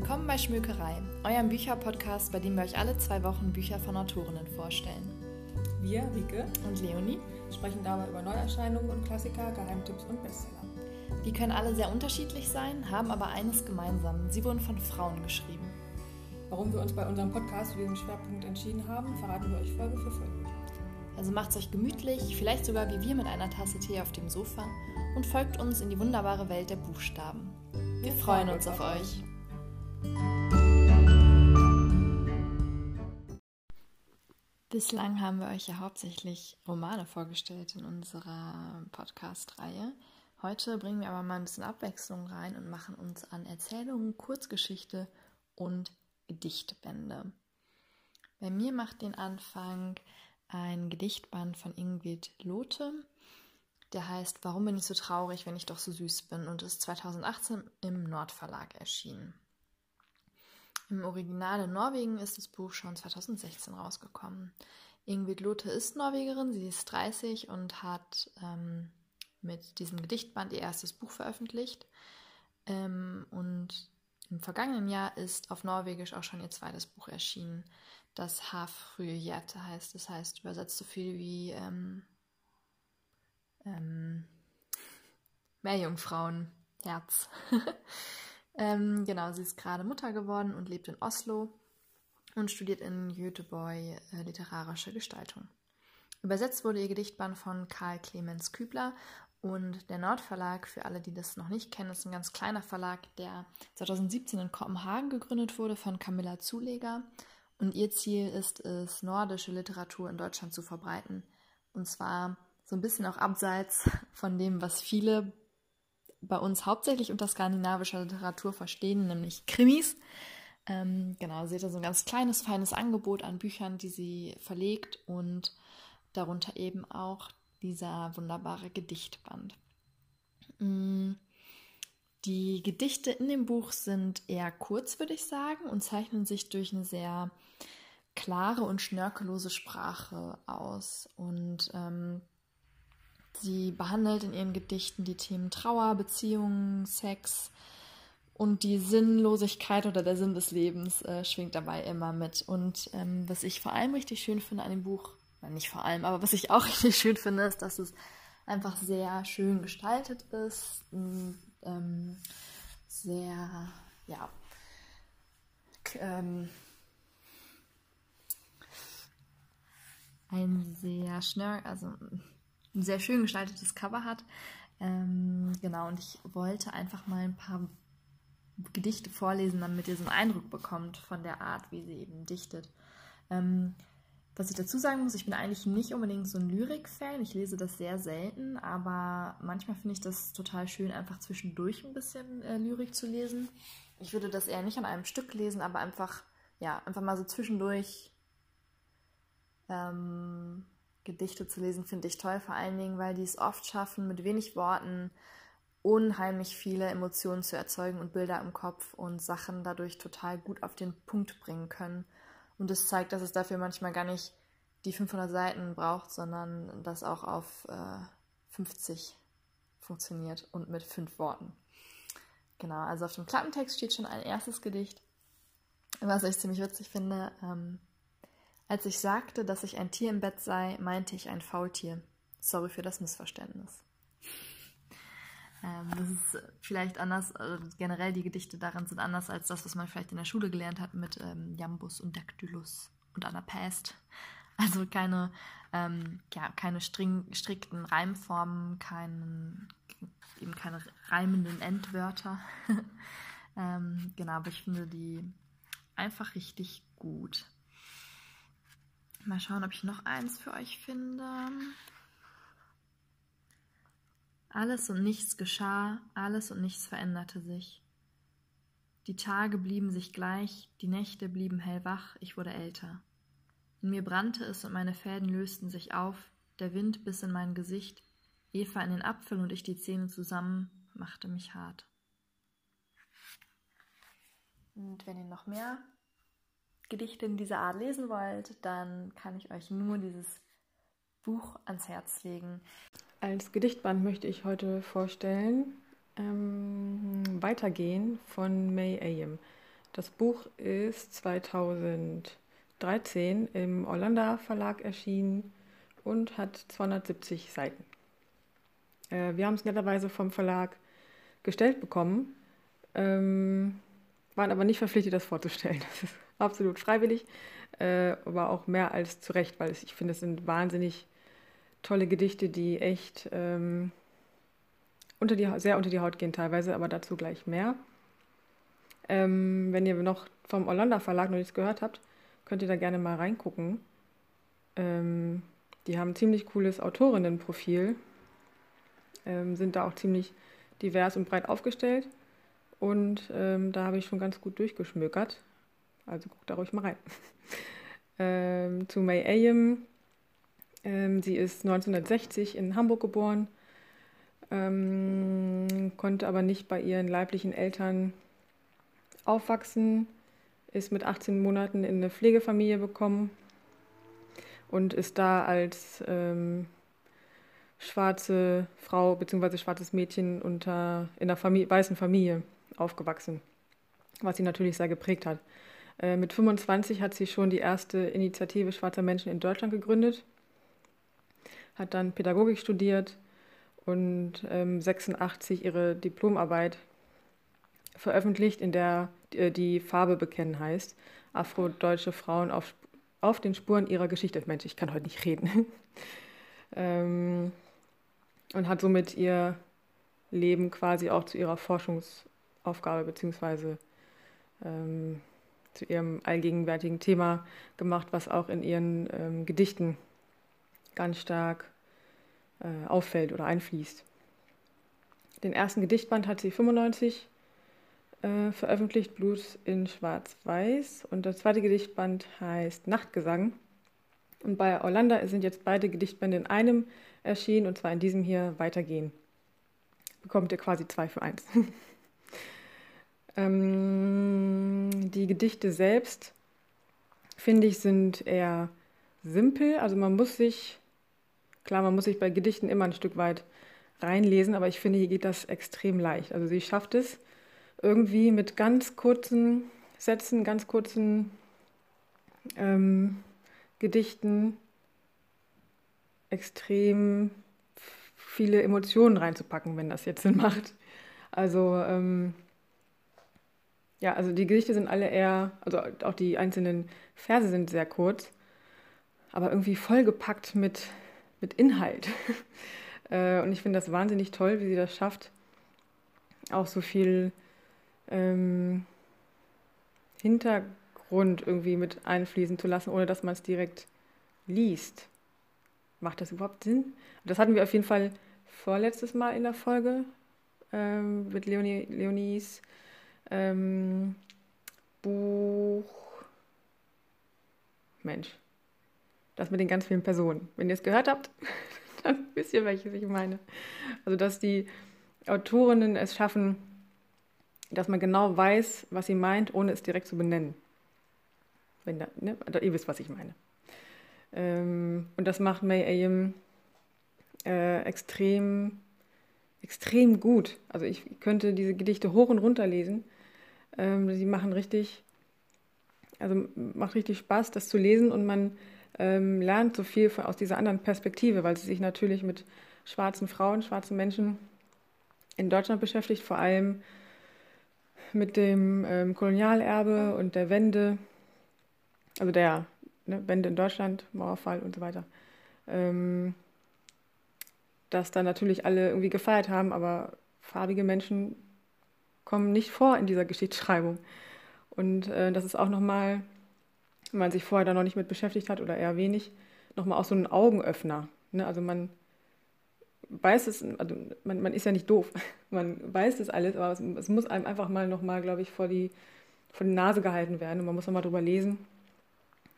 Willkommen bei Schmökerei, eurem Bücherpodcast, bei dem wir euch alle zwei Wochen Bücher von Autorinnen vorstellen. Wir, Rike und Leonie, sprechen dabei über Neuerscheinungen und Klassiker, Geheimtipps und Bestseller. Die können alle sehr unterschiedlich sein, haben aber eines gemeinsam: sie wurden von Frauen geschrieben. Warum wir uns bei unserem Podcast für diesen Schwerpunkt entschieden haben, verraten wir euch Folge für Folge. Also macht's euch gemütlich, vielleicht sogar wie wir mit einer Tasse Tee auf dem Sofa und folgt uns in die wunderbare Welt der Buchstaben. Wir freuen uns auf euch. Bislang haben wir euch ja hauptsächlich Romane vorgestellt in unserer Podcast-Reihe. Heute bringen wir aber mal ein bisschen Abwechslung rein und machen uns an Erzählungen, Kurzgeschichte und Gedichtbände. Bei mir macht den Anfang ein Gedichtband von Ingrid Lote. Der heißt Warum bin ich so traurig, wenn ich doch so süß bin und ist 2018 im Nordverlag erschienen. Im Original in Norwegen ist das Buch schon 2016 rausgekommen. Ingrid Lotte ist Norwegerin, sie ist 30 und hat ähm, mit diesem Gedichtband ihr erstes Buch veröffentlicht. Ähm, und im vergangenen Jahr ist auf Norwegisch auch schon ihr zweites Buch erschienen, das Hafrühe Hjerte heißt. Das heißt übersetzt so viel wie ähm, ähm, Meerjungfrauenherz. ähm, genau, sie ist gerade Mutter geworden und lebt in Oslo und studiert in Göteborg äh, literarische Gestaltung. Übersetzt wurde ihr Gedichtband von Karl Clemens Kübler und der Nordverlag, für alle, die das noch nicht kennen, ist ein ganz kleiner Verlag, der 2017 in Kopenhagen gegründet wurde von Camilla Zuleger. Und ihr Ziel ist es, nordische Literatur in Deutschland zu verbreiten. Und zwar so ein bisschen auch abseits von dem, was viele bei uns hauptsächlich unter skandinavischer Literatur verstehen, nämlich Krimis. Ähm, genau, sie hat so ein ganz kleines, feines Angebot an Büchern, die sie verlegt und darunter eben auch dieser wunderbare Gedichtband. Mm, die Gedichte in dem Buch sind eher kurz, würde ich sagen, und zeichnen sich durch eine sehr klare und schnörkellose Sprache aus. Und ähm, Sie behandelt in ihren Gedichten die Themen Trauer, Beziehungen, Sex und die Sinnlosigkeit oder der Sinn des Lebens äh, schwingt dabei immer mit. Und ähm, was ich vor allem richtig schön finde an dem Buch, nein, nicht vor allem, aber was ich auch richtig schön finde, ist, dass es einfach sehr schön gestaltet ist, ähm, sehr, ja, ähm, ein sehr schnell, also ein sehr schön gestaltetes Cover hat. Ähm, genau, und ich wollte einfach mal ein paar Gedichte vorlesen, damit ihr so einen Eindruck bekommt von der Art, wie sie eben dichtet. Ähm, was ich dazu sagen muss, ich bin eigentlich nicht unbedingt so ein Lyrik-Fan. Ich lese das sehr selten, aber manchmal finde ich das total schön, einfach zwischendurch ein bisschen äh, Lyrik zu lesen. Ich würde das eher nicht an einem Stück lesen, aber einfach, ja, einfach mal so zwischendurch ähm, Gedichte zu lesen, finde ich toll, vor allen Dingen, weil die es oft schaffen, mit wenig Worten unheimlich viele Emotionen zu erzeugen und Bilder im Kopf und Sachen dadurch total gut auf den Punkt bringen können. Und das zeigt, dass es dafür manchmal gar nicht die 500 Seiten braucht, sondern das auch auf äh, 50 funktioniert und mit fünf Worten. Genau, also auf dem Klappentext steht schon ein erstes Gedicht, was ich ziemlich witzig finde. Ähm, als ich sagte, dass ich ein Tier im Bett sei, meinte ich ein Faultier. Sorry für das Missverständnis. Ähm, das ist vielleicht anders, also generell die Gedichte darin sind anders als das, was man vielleicht in der Schule gelernt hat mit ähm, Jambus und Dactylus und Anapest. Also keine, ähm, ja, keine string, strikten Reimformen, keinen, eben keine reimenden Endwörter. ähm, genau, aber ich finde die einfach richtig gut. Mal schauen, ob ich noch eins für euch finde. Alles und nichts geschah, alles und nichts veränderte sich. Die Tage blieben sich gleich, die Nächte blieben hellwach, ich wurde älter. In mir brannte es und meine Fäden lösten sich auf, der Wind biss in mein Gesicht, Eva in den Apfel und ich die Zähne zusammen, machte mich hart. Und wenn ihr noch mehr Gedichte in dieser Art lesen wollt, dann kann ich euch nur dieses Buch ans Herz legen. Als Gedichtband möchte ich heute vorstellen ähm, Weitergehen von May Ayem. Das Buch ist 2013 im Orlando Verlag erschienen und hat 270 Seiten. Äh, wir haben es netterweise vom Verlag gestellt bekommen, ähm, waren aber nicht verpflichtet, das vorzustellen. Absolut freiwillig, äh, aber auch mehr als zu Recht, weil ich finde, es sind wahnsinnig tolle Gedichte, die echt ähm, unter die, sehr unter die Haut gehen teilweise, aber dazu gleich mehr. Ähm, wenn ihr noch vom Orlando Verlag noch nichts gehört habt, könnt ihr da gerne mal reingucken. Ähm, die haben ein ziemlich cooles Autorinnenprofil, ähm, sind da auch ziemlich divers und breit aufgestellt. Und ähm, da habe ich schon ganz gut durchgeschmökert. Also guckt da ruhig mal rein. ähm, zu May Ayem. Ähm, sie ist 1960 in Hamburg geboren, ähm, konnte aber nicht bei ihren leiblichen Eltern aufwachsen, ist mit 18 Monaten in eine Pflegefamilie bekommen und ist da als ähm, schwarze Frau bzw. schwarzes Mädchen unter, in einer Familie, weißen Familie aufgewachsen, was sie natürlich sehr geprägt hat. Äh, mit 25 hat sie schon die erste Initiative schwarzer Menschen in Deutschland gegründet, hat dann Pädagogik studiert und ähm, 86 ihre Diplomarbeit veröffentlicht, in der äh, die Farbe bekennen heißt. Afrodeutsche Frauen auf, auf den Spuren ihrer Geschichte. Mensch, ich kann heute nicht reden. ähm, und hat somit ihr Leben quasi auch zu ihrer Forschungsaufgabe ähm, zu ihrem allgegenwärtigen Thema gemacht, was auch in ihren ähm, Gedichten ganz stark äh, auffällt oder einfließt. Den ersten Gedichtband hat sie 95 äh, veröffentlicht, Blues in Schwarz-Weiß. Und das zweite Gedichtband heißt Nachtgesang. Und bei Orlando sind jetzt beide Gedichtbände in einem erschienen, und zwar in diesem hier Weitergehen. Bekommt ihr quasi zwei für eins. ähm, die Gedichte selbst, finde ich, sind eher simpel. Also man muss sich, klar, man muss sich bei Gedichten immer ein Stück weit reinlesen, aber ich finde, hier geht das extrem leicht. Also sie schafft es irgendwie mit ganz kurzen Sätzen, ganz kurzen ähm, Gedichten extrem viele Emotionen reinzupacken, wenn das jetzt Sinn macht. Also ähm, ja, also die Gedichte sind alle eher, also auch die einzelnen Verse sind sehr kurz, aber irgendwie vollgepackt mit, mit Inhalt. äh, und ich finde das wahnsinnig toll, wie sie das schafft, auch so viel ähm, Hintergrund irgendwie mit einfließen zu lassen, ohne dass man es direkt liest. Macht das überhaupt Sinn? Das hatten wir auf jeden Fall vorletztes Mal in der Folge ähm, mit Leonie, Leonies ähm, Buch. Mensch, das mit den ganz vielen Personen. Wenn ihr es gehört habt, dann wisst ihr, welches ich meine. Also, dass die Autorinnen es schaffen, dass man genau weiß, was sie meint, ohne es direkt zu benennen. Wenn da, ne? Ihr wisst, was ich meine. Ähm, und das macht May Ayem äh, extrem, extrem gut. Also ich könnte diese Gedichte hoch und runter lesen. Ähm, sie machen richtig, also macht richtig Spaß, das zu lesen und man ähm, lernt so viel aus dieser anderen Perspektive, weil sie sich natürlich mit schwarzen Frauen, schwarzen Menschen in Deutschland beschäftigt, vor allem mit dem ähm, Kolonialerbe und der Wende, also der ne, Wende in Deutschland, Mauerfall und so weiter, ähm, dass da natürlich alle irgendwie gefeiert haben, aber farbige Menschen kommen nicht vor in dieser Geschichtsschreibung. Und äh, das ist auch nochmal, wenn man sich vorher da noch nicht mit beschäftigt hat oder eher wenig, nochmal auch so ein Augenöffner. Ne? Also man weiß es, also man, man ist ja nicht doof, man weiß das alles, aber es, es muss einem einfach mal nochmal, glaube ich, vor die, vor die Nase gehalten werden und man muss nochmal drüber lesen,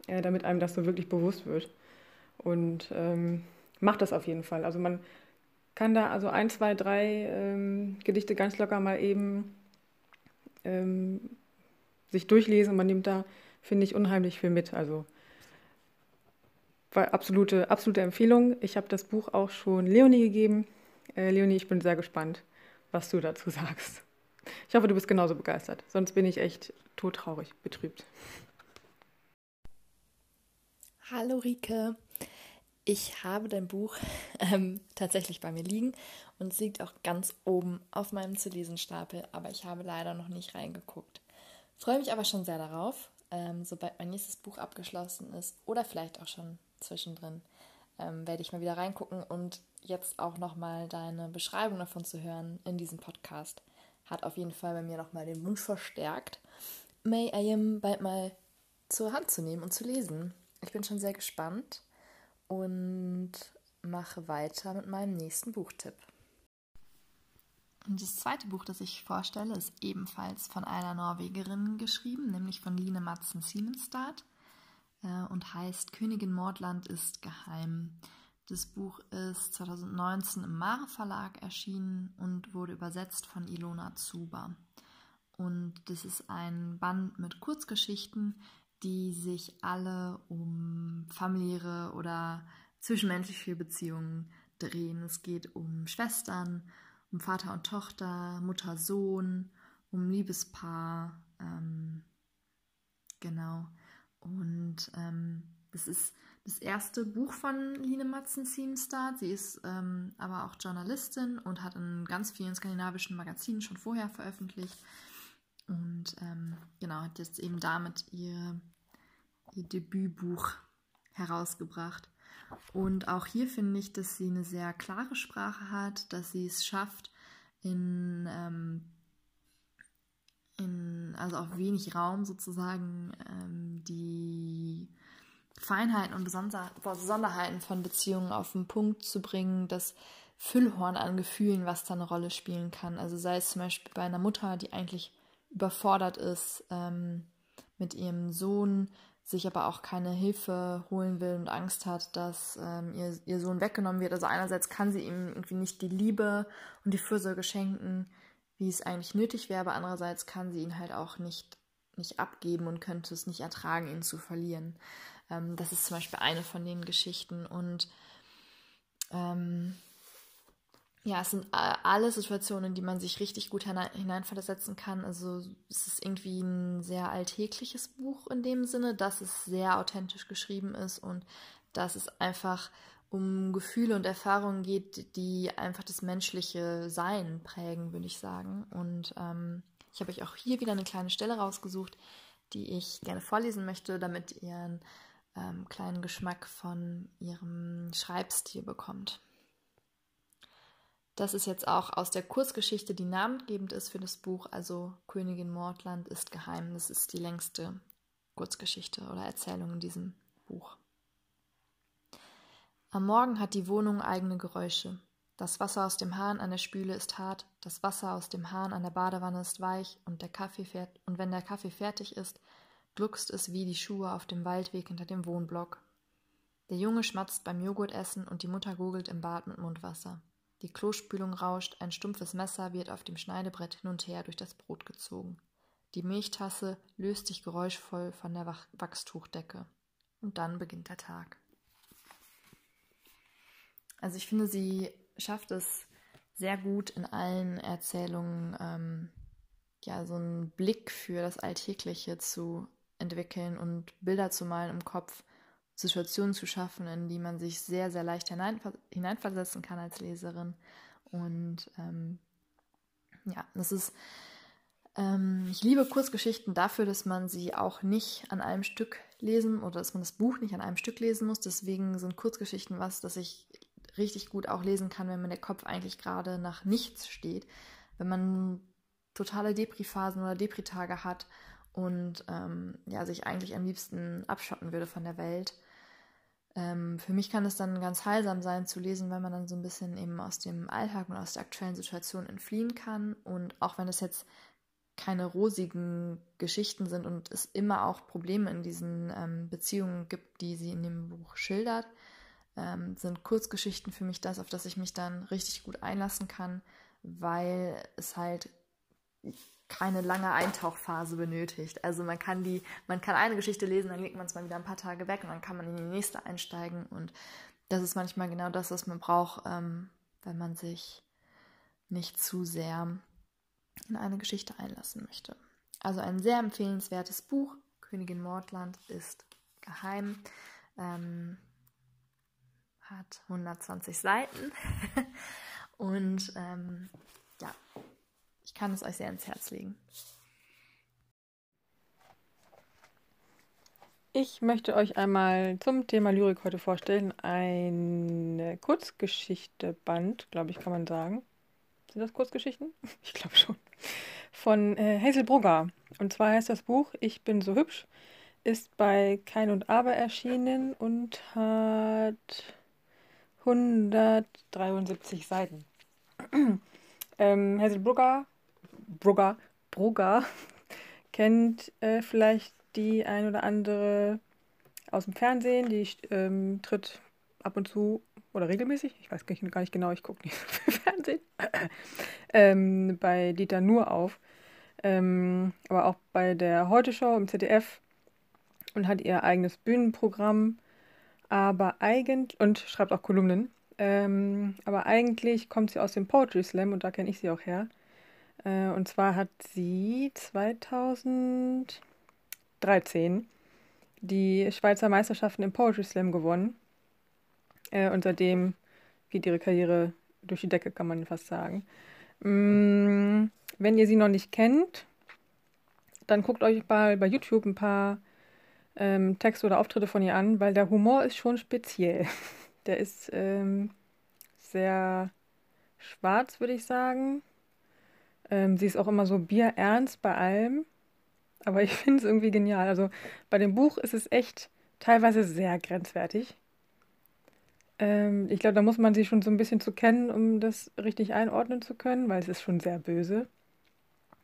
äh, damit einem das so wirklich bewusst wird. Und ähm, macht das auf jeden Fall. Also man kann da also ein, zwei, drei ähm, Gedichte ganz locker mal eben ähm, sich durchlesen man nimmt da, finde ich, unheimlich viel mit. Also war absolute, absolute Empfehlung. Ich habe das Buch auch schon Leonie gegeben. Äh, Leonie, ich bin sehr gespannt, was du dazu sagst. Ich hoffe, du bist genauso begeistert. Sonst bin ich echt todtraurig, betrübt. Hallo Rike. Ich habe dein Buch ähm, tatsächlich bei mir liegen und es liegt auch ganz oben auf meinem zu lesen Stapel, aber ich habe leider noch nicht reingeguckt. Freue mich aber schon sehr darauf, ähm, sobald mein nächstes Buch abgeschlossen ist oder vielleicht auch schon zwischendrin, ähm, werde ich mal wieder reingucken und jetzt auch nochmal deine Beschreibung davon zu hören in diesem Podcast. Hat auf jeden Fall bei mir nochmal den Wunsch verstärkt, May I Am bald mal zur Hand zu nehmen und zu lesen. Ich bin schon sehr gespannt und mache weiter mit meinem nächsten Buchtipp. Und das zweite Buch, das ich vorstelle, ist ebenfalls von einer Norwegerin geschrieben, nämlich von Line Madsen Simenstad äh, und heißt Königin Mordland ist geheim. Das Buch ist 2019 im Mare Verlag erschienen und wurde übersetzt von Ilona Zuber. Und das ist ein Band mit Kurzgeschichten, die sich alle um familiäre oder zwischenmenschliche Beziehungen drehen. Es geht um Schwestern, um Vater und Tochter, Mutter, Sohn, um Liebespaar. Ähm, genau. Und ähm, das ist das erste Buch von Line Matzen Siemstad. Sie ist ähm, aber auch Journalistin und hat in ganz vielen skandinavischen Magazinen schon vorher veröffentlicht. Und ähm, genau, hat jetzt eben damit ihr, ihr Debütbuch herausgebracht. Und auch hier finde ich, dass sie eine sehr klare Sprache hat, dass sie es schafft, in, ähm, in also auf wenig Raum sozusagen ähm, die Feinheiten und Besonderheiten von Beziehungen auf den Punkt zu bringen, das Füllhorn an Gefühlen, was da eine Rolle spielen kann. Also sei es zum Beispiel bei einer Mutter, die eigentlich überfordert ist ähm, mit ihrem Sohn, sich aber auch keine Hilfe holen will und Angst hat, dass ähm, ihr, ihr Sohn weggenommen wird. Also einerseits kann sie ihm irgendwie nicht die Liebe und die Fürsorge schenken, wie es eigentlich nötig wäre, aber andererseits kann sie ihn halt auch nicht, nicht abgeben und könnte es nicht ertragen, ihn zu verlieren. Ähm, das ist zum Beispiel eine von den Geschichten und ähm, ja, es sind alle Situationen, in die man sich richtig gut hineinversetzen kann. Also es ist irgendwie ein sehr alltägliches Buch in dem Sinne, dass es sehr authentisch geschrieben ist und dass es einfach um Gefühle und Erfahrungen geht, die einfach das menschliche Sein prägen, würde ich sagen. Und ähm, ich habe euch auch hier wieder eine kleine Stelle rausgesucht, die ich gerne vorlesen möchte, damit ihr einen ähm, kleinen Geschmack von ihrem Schreibstil bekommt. Das ist jetzt auch aus der Kurzgeschichte, die namengebend ist für das Buch, also Königin Mordland ist geheim. Das ist die längste Kurzgeschichte oder Erzählung in diesem Buch. Am Morgen hat die Wohnung eigene Geräusche. Das Wasser aus dem Hahn an der Spüle ist hart, das Wasser aus dem Hahn an der Badewanne ist weich und, der Kaffee fährt, und wenn der Kaffee fertig ist, gluckst es wie die Schuhe auf dem Waldweg hinter dem Wohnblock. Der Junge schmatzt beim Joghurtessen und die Mutter gurgelt im Bad mit Mundwasser. Die Klospülung rauscht, ein stumpfes Messer wird auf dem Schneidebrett hin und her durch das Brot gezogen. Die Milchtasse löst sich geräuschvoll von der Wachstuchdecke. Und dann beginnt der Tag. Also ich finde, sie schafft es sehr gut in allen Erzählungen, ähm, ja, so einen Blick für das Alltägliche zu entwickeln und Bilder zu malen im Kopf, Situationen zu schaffen, in die man sich sehr, sehr leicht hineinver hineinversetzen kann als Leserin. Und ähm, ja, das ist, ähm, ich liebe Kurzgeschichten dafür, dass man sie auch nicht an einem Stück lesen oder dass man das Buch nicht an einem Stück lesen muss. Deswegen sind Kurzgeschichten was, das ich richtig gut auch lesen kann, wenn mir der Kopf eigentlich gerade nach nichts steht. Wenn man totale Depri-Phasen oder Depri-Tage hat und ähm, ja, sich eigentlich am liebsten abschotten würde von der Welt. Ähm, für mich kann es dann ganz heilsam sein zu lesen, weil man dann so ein bisschen eben aus dem Alltag und aus der aktuellen Situation entfliehen kann. Und auch wenn es jetzt keine rosigen Geschichten sind und es immer auch Probleme in diesen ähm, Beziehungen gibt, die sie in dem Buch schildert, ähm, sind Kurzgeschichten für mich das, auf das ich mich dann richtig gut einlassen kann, weil es halt keine lange Eintauchphase benötigt. Also man kann die, man kann eine Geschichte lesen, dann legt man es mal wieder ein paar Tage weg und dann kann man in die nächste einsteigen. Und das ist manchmal genau das, was man braucht, ähm, wenn man sich nicht zu sehr in eine Geschichte einlassen möchte. Also ein sehr empfehlenswertes Buch. Königin Mordland ist geheim. Ähm, hat 120 Seiten. Und ähm, ja, ich kann es euch sehr ins Herz legen. Ich möchte euch einmal zum Thema Lyrik heute vorstellen. Ein Kurzgeschichte-Band, glaube ich, kann man sagen. Sind das Kurzgeschichten? Ich glaube schon. Von äh, Hazel Brugger. Und zwar heißt das Buch Ich bin so hübsch. Ist bei Kein und Aber erschienen und hat 173 Seiten. ähm, Hazel Brugger, Brugger, Brugger kennt äh, vielleicht die ein oder andere aus dem Fernsehen, die ähm, tritt ab und zu oder regelmäßig, ich weiß gar nicht genau, ich gucke nicht so viel Fernsehen, ähm, bei Dieter Nur auf, ähm, aber auch bei der Heute-Show im ZDF und hat ihr eigenes Bühnenprogramm, aber eigentlich, und schreibt auch Kolumnen, ähm, aber eigentlich kommt sie aus dem Poetry Slam und da kenne ich sie auch her. Äh, und zwar hat sie 2000 13 die Schweizer Meisterschaften im Poetry Slam gewonnen. Äh, und seitdem geht ihre Karriere durch die Decke, kann man fast sagen. Mm, wenn ihr sie noch nicht kennt, dann guckt euch mal bei YouTube ein paar ähm, Texte oder Auftritte von ihr an, weil der Humor ist schon speziell. Der ist ähm, sehr schwarz, würde ich sagen. Ähm, sie ist auch immer so bierernst bei allem. Aber ich finde es irgendwie genial. Also bei dem Buch ist es echt teilweise sehr grenzwertig. Ähm, ich glaube, da muss man sie schon so ein bisschen zu kennen, um das richtig einordnen zu können, weil es ist schon sehr böse.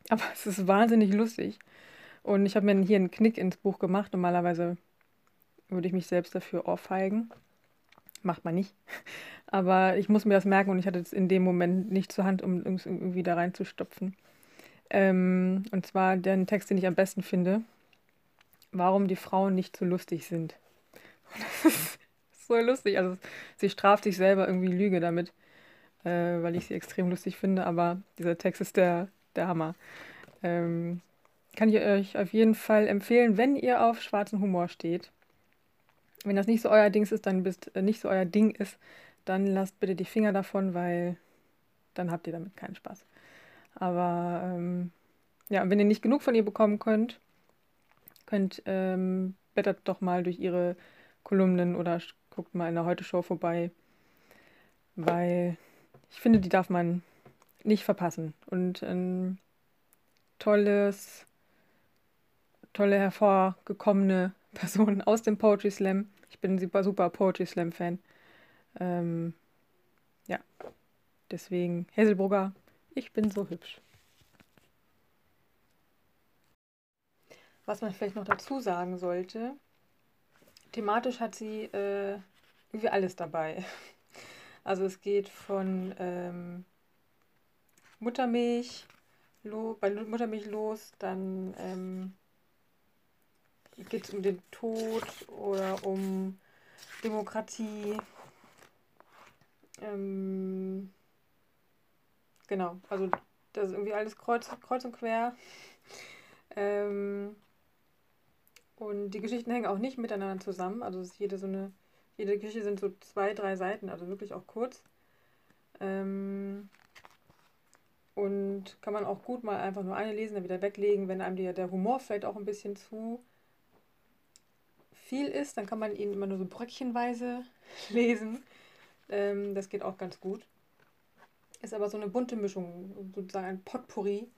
Aber es ist wahnsinnig lustig. Und ich habe mir hier einen Knick ins Buch gemacht. Normalerweise würde ich mich selbst dafür ohrfeigen. Macht man nicht. Aber ich muss mir das merken und ich hatte es in dem Moment nicht zur Hand, um irgendwie da reinzustopfen. Ähm, und zwar den Text, den ich am besten finde. Warum die Frauen nicht so lustig sind. das ist so lustig. Also sie straft sich selber irgendwie Lüge damit, äh, weil ich sie extrem lustig finde. Aber dieser Text ist der, der Hammer. Ähm, kann ich euch auf jeden Fall empfehlen, wenn ihr auf schwarzen Humor steht. Wenn das nicht so euer Ding ist, dann bist äh, nicht so euer Ding ist, dann lasst bitte die Finger davon, weil dann habt ihr damit keinen Spaß. Aber ähm, ja, wenn ihr nicht genug von ihr bekommen könnt, könnt ähm, blättert doch mal durch ihre Kolumnen oder guckt mal in der Heute-Show vorbei, weil ich finde, die darf man nicht verpassen. Und ein tolles, tolle hervorgekommene Person aus dem Poetry Slam. Ich bin super, super Poetry Slam-Fan. Ähm, ja, deswegen Hazelbrugger ich bin so hübsch. Was man vielleicht noch dazu sagen sollte, thematisch hat sie äh, irgendwie alles dabei. Also es geht von ähm, Muttermilch, lo, bei Muttermilch los, dann ähm, geht es um den Tod oder um Demokratie. Ähm, Genau, also das ist irgendwie alles kreuz, kreuz und quer. Ähm, und die Geschichten hängen auch nicht miteinander zusammen. Also ist jede so eine, jede Geschichte sind so zwei, drei Seiten, also wirklich auch kurz. Ähm, und kann man auch gut mal einfach nur eine lesen, dann wieder weglegen. Wenn einem die, der Humor vielleicht auch ein bisschen zu viel ist, dann kann man ihn immer nur so bröckchenweise lesen. Ähm, das geht auch ganz gut. Ist aber so eine bunte Mischung, sozusagen ein Potpourri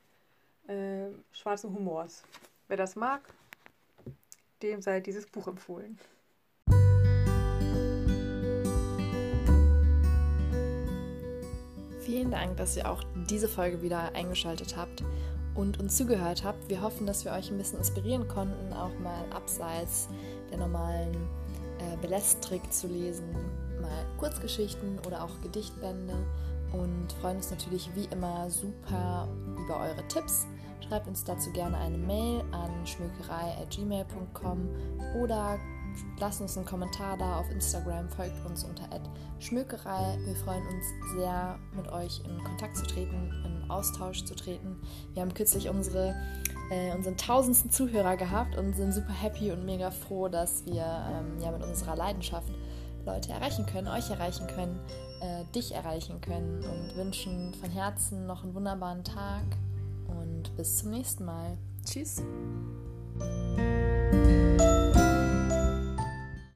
äh, schwarzen Humors. Wer das mag, dem sei dieses Buch empfohlen. Vielen Dank, dass ihr auch diese Folge wieder eingeschaltet habt und uns zugehört habt. Wir hoffen, dass wir euch ein bisschen inspirieren konnten, auch mal abseits der normalen äh, Belästrik zu lesen, mal Kurzgeschichten oder auch Gedichtbände und freuen uns natürlich wie immer super über eure Tipps. Schreibt uns dazu gerne eine Mail an schmökerei.gmail.com oder lasst uns einen Kommentar da auf Instagram, folgt uns unter schmökerei. Wir freuen uns sehr, mit euch in Kontakt zu treten, in Austausch zu treten. Wir haben kürzlich unsere, äh, unseren tausendsten Zuhörer gehabt und sind super happy und mega froh, dass wir ähm, ja mit unserer Leidenschaft Leute erreichen können, euch erreichen können, äh, dich erreichen können und wünschen von Herzen noch einen wunderbaren Tag und bis zum nächsten Mal. Tschüss.